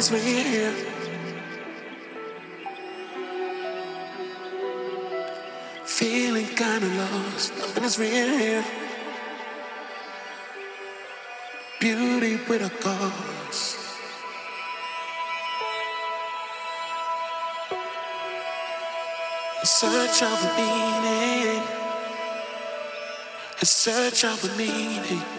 thoughts, nothing is real. Feeling kinda lost, nothing is real. here. Beauty with a cause. In search of a meaning. In search of a meaning.